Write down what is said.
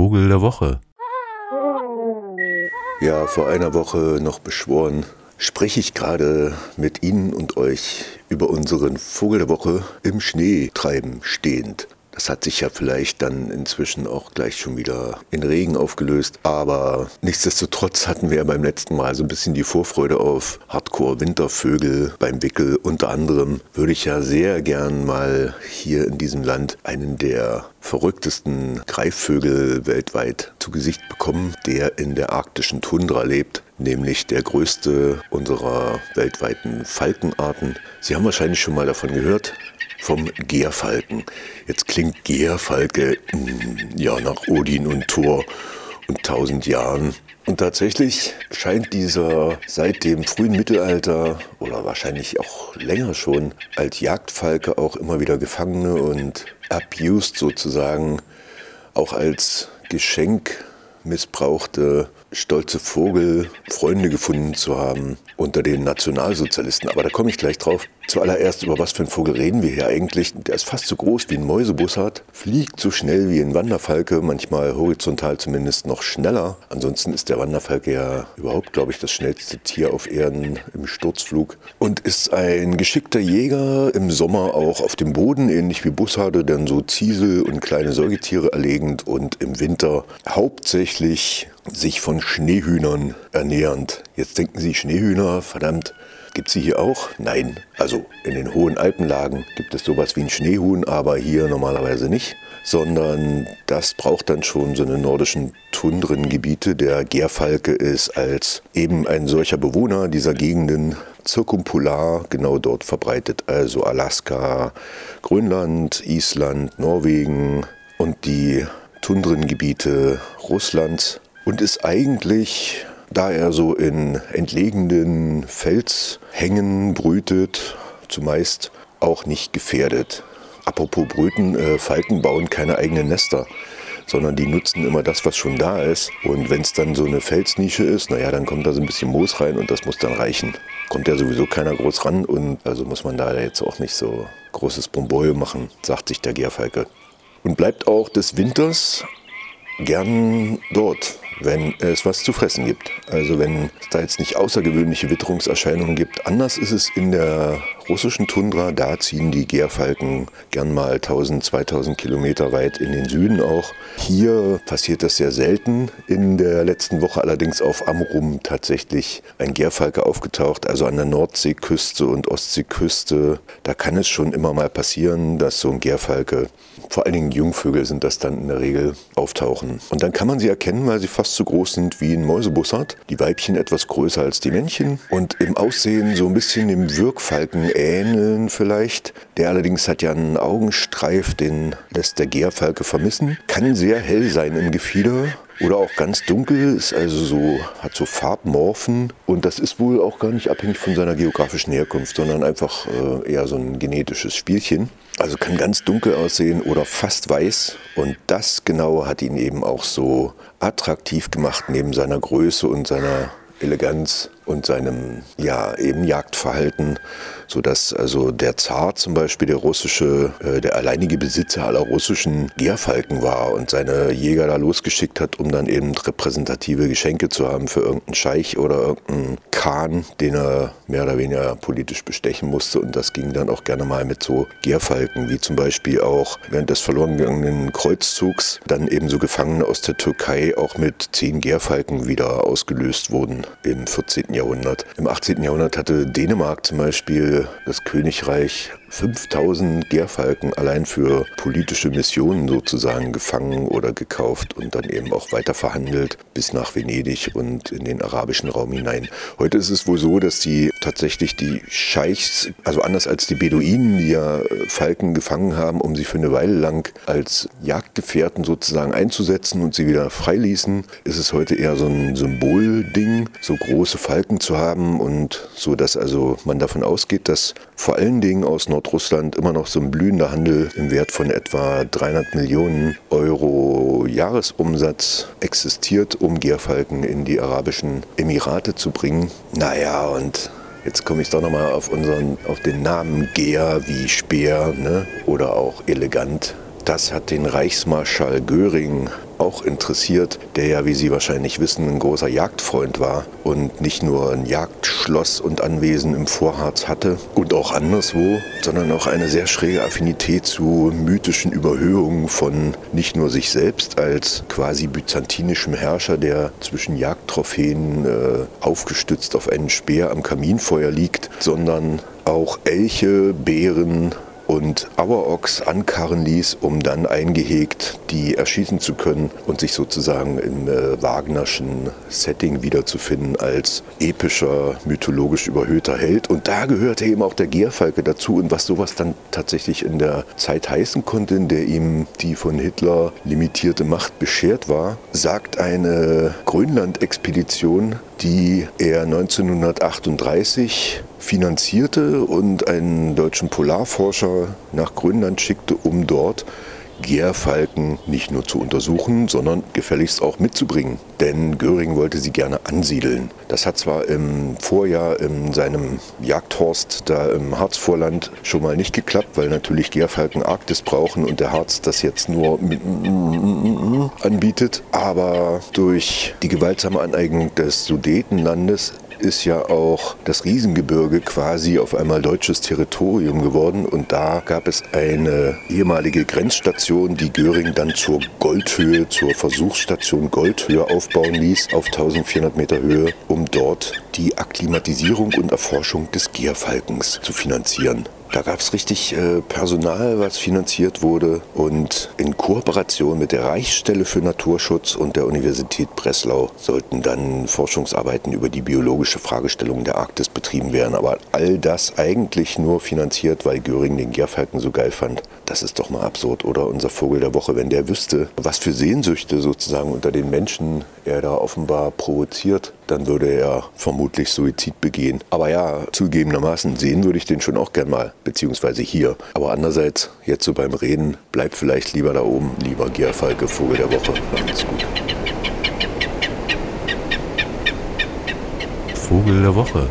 Vogel der Woche. Ja, vor einer Woche noch beschworen, spreche ich gerade mit Ihnen und euch über unseren Vogel der Woche im Schnee treiben stehend. Das hat sich ja vielleicht dann inzwischen auch gleich schon wieder in Regen aufgelöst. Aber nichtsdestotrotz hatten wir ja beim letzten Mal so ein bisschen die Vorfreude auf Hardcore-Wintervögel beim Wickel. Unter anderem würde ich ja sehr gern mal hier in diesem Land einen der verrücktesten Greifvögel weltweit zu Gesicht bekommen, der in der arktischen Tundra lebt nämlich der größte unserer weltweiten Falkenarten. Sie haben wahrscheinlich schon mal davon gehört vom Gärfalken. Jetzt klingt Gärfalke hm, ja nach Odin und Thor und tausend Jahren. Und tatsächlich scheint dieser seit dem frühen Mittelalter oder wahrscheinlich auch länger schon als Jagdfalke auch immer wieder Gefangene und abused sozusagen auch als Geschenk missbrauchte stolze Vogel Freunde gefunden zu haben unter den Nationalsozialisten. Aber da komme ich gleich drauf. Zuallererst, über was für einen Vogel reden wir hier eigentlich? Der ist fast so groß wie ein Mäusebussard, fliegt so schnell wie ein Wanderfalke, manchmal horizontal zumindest noch schneller. Ansonsten ist der Wanderfalke ja überhaupt, glaube ich, das schnellste Tier auf Erden im Sturzflug und ist ein geschickter Jäger im Sommer auch auf dem Boden, ähnlich wie Bussarde, dann so Ziesel und kleine Säugetiere erlegend und im Winter hauptsächlich sich von Schneehühnern ernährend. Jetzt denken Sie, Schneehühner, verdammt, gibt es sie hier auch? Nein. Also in den hohen Alpenlagen gibt es sowas wie ein Schneehuhn, aber hier normalerweise nicht. Sondern das braucht dann schon so eine nordischen Tundrengebiete. Der Gärfalke ist als eben ein solcher Bewohner dieser Gegenden zirkumpolar genau dort verbreitet. Also Alaska, Grönland, Island, Norwegen und die Tundrengebiete Russlands und ist eigentlich, da er so in entlegenen Felshängen brütet, zumeist auch nicht gefährdet. Apropos Brüten, äh, Falken bauen keine eigenen Nester, sondern die nutzen immer das, was schon da ist. Und wenn es dann so eine Felsnische ist, naja, dann kommt da so ein bisschen Moos rein und das muss dann reichen. Kommt ja sowieso keiner groß ran und also muss man da jetzt auch nicht so großes Bomboi machen, sagt sich der Gärfalke. Und bleibt auch des Winters gern dort, wenn es was zu fressen gibt. Also wenn es da jetzt nicht außergewöhnliche Witterungserscheinungen gibt. Anders ist es in der russischen Tundra. Da ziehen die Gärfalken gern mal 1000, 2000 Kilometer weit in den Süden auch. Hier passiert das sehr selten. In der letzten Woche allerdings auf Amrum tatsächlich ein Gärfalke aufgetaucht, also an der Nordseeküste und Ostseeküste. Da kann es schon immer mal passieren, dass so ein Gärfalke, vor allen Dingen Jungvögel sind das dann in der Regel, auftauchen. Und dann kann man sie erkennen, weil sie fast so groß sind wie ein Mäusebussard. Die Weibchen etwas größer als die Männchen und im Aussehen so ein bisschen dem Wirkfalken ähneln vielleicht. Der allerdings hat ja einen Augenstreif, den lässt der Gärfalke vermissen. Kann sehr hell sein im Gefieder oder auch ganz dunkel, ist also so, hat so Farbmorphen. Und das ist wohl auch gar nicht abhängig von seiner geografischen Herkunft, sondern einfach äh, eher so ein genetisches Spielchen. Also kann ganz dunkel aussehen oder fast weiß. Und das genau hat ihn eben auch so attraktiv gemacht neben seiner Größe und seiner Eleganz und seinem ja eben Jagdverhalten, so dass also der Zar zum Beispiel der russische, äh, der alleinige Besitzer aller russischen Gärfalken war und seine Jäger da losgeschickt hat, um dann eben repräsentative Geschenke zu haben für irgendeinen Scheich oder irgendeinen Khan, den er mehr oder weniger politisch bestechen musste und das ging dann auch gerne mal mit so Gärfalken, wie zum Beispiel auch während des verloren gegangenen Kreuzzugs dann eben so Gefangene aus der Türkei auch mit zehn Gärfalken wieder ausgelöst wurden im 14. Jahrhundert. Jahrhundert. Im 18. Jahrhundert hatte Dänemark zum Beispiel das Königreich 5000 Gärfalken allein für politische Missionen sozusagen gefangen oder gekauft und dann eben auch weiter verhandelt bis nach Venedig und in den arabischen Raum hinein. Heute ist es wohl so, dass die tatsächlich die Scheichs, also anders als die Beduinen, die ja Falken gefangen haben, um sie für eine Weile lang als Jagdgefährten sozusagen einzusetzen und sie wieder freiließen, ist es heute eher so ein Symbolding, so große Falken zu haben und so, dass also man davon ausgeht, dass vor allen Dingen aus Nordrussland immer noch so ein blühender Handel im Wert von etwa 300 Millionen Euro Jahresumsatz existiert, um Gärfalken in die arabischen Emirate zu bringen. Naja, und Jetzt komme ich doch nochmal auf auf den Namen Gär wie Speer ne? oder auch elegant. Das hat den Reichsmarschall Göring auch interessiert, der ja, wie Sie wahrscheinlich wissen, ein großer Jagdfreund war und nicht nur ein Jagdschloss und Anwesen im Vorharz hatte und auch anderswo, sondern auch eine sehr schräge Affinität zu mythischen Überhöhungen von nicht nur sich selbst als quasi byzantinischem Herrscher, der zwischen Jagdtrophäen äh, aufgestützt auf einen Speer am Kaminfeuer liegt, sondern auch Elche, Bären, und Auerochs ankarren ließ, um dann eingehegt die erschießen zu können und sich sozusagen im äh, Wagnerschen Setting wiederzufinden als epischer, mythologisch überhöhter Held. Und da gehörte eben auch der Gierfalke dazu und was sowas dann tatsächlich in der Zeit heißen konnte, in der ihm die von Hitler limitierte Macht beschert war, sagt eine Grönland-Expedition, die er 1938 finanzierte und einen deutschen Polarforscher nach Grönland schickte, um dort Gärfalken nicht nur zu untersuchen, sondern gefälligst auch mitzubringen. Denn Göring wollte sie gerne ansiedeln. Das hat zwar im Vorjahr in seinem Jagdhorst da im Harzvorland schon mal nicht geklappt, weil natürlich Gärfalken Arktis brauchen und der Harz das jetzt nur anbietet. Aber durch die gewaltsame Aneignung des Sudetenlandes ist ja auch das Riesengebirge quasi auf einmal deutsches Territorium geworden und da gab es eine ehemalige Grenzstation, die Göring dann zur Goldhöhe, zur Versuchsstation Goldhöhe aufbauen ließ, auf 1400 Meter Höhe, um dort die Akklimatisierung und Erforschung des Gierfalkens zu finanzieren. Da gab es richtig äh, Personal, was finanziert wurde und in Kooperation mit der Reichsstelle für Naturschutz und der Universität Breslau sollten dann Forschungsarbeiten über die biologische Fragestellung der Arktis betrieben werden. Aber all das eigentlich nur finanziert, weil Göring den Gärfalken so geil fand. Das ist doch mal absurd, oder? Unser Vogel der Woche, wenn der wüsste, was für Sehnsüchte sozusagen unter den Menschen er da offenbar provoziert, dann würde er vermutlich Suizid begehen. Aber ja, zugegebenermaßen sehen würde ich den schon auch gern mal, beziehungsweise hier. Aber andererseits, jetzt so beim Reden, bleibt vielleicht lieber da oben, lieber Gierfalke, Vogel der Woche. Macht's gut. Vogel der Woche.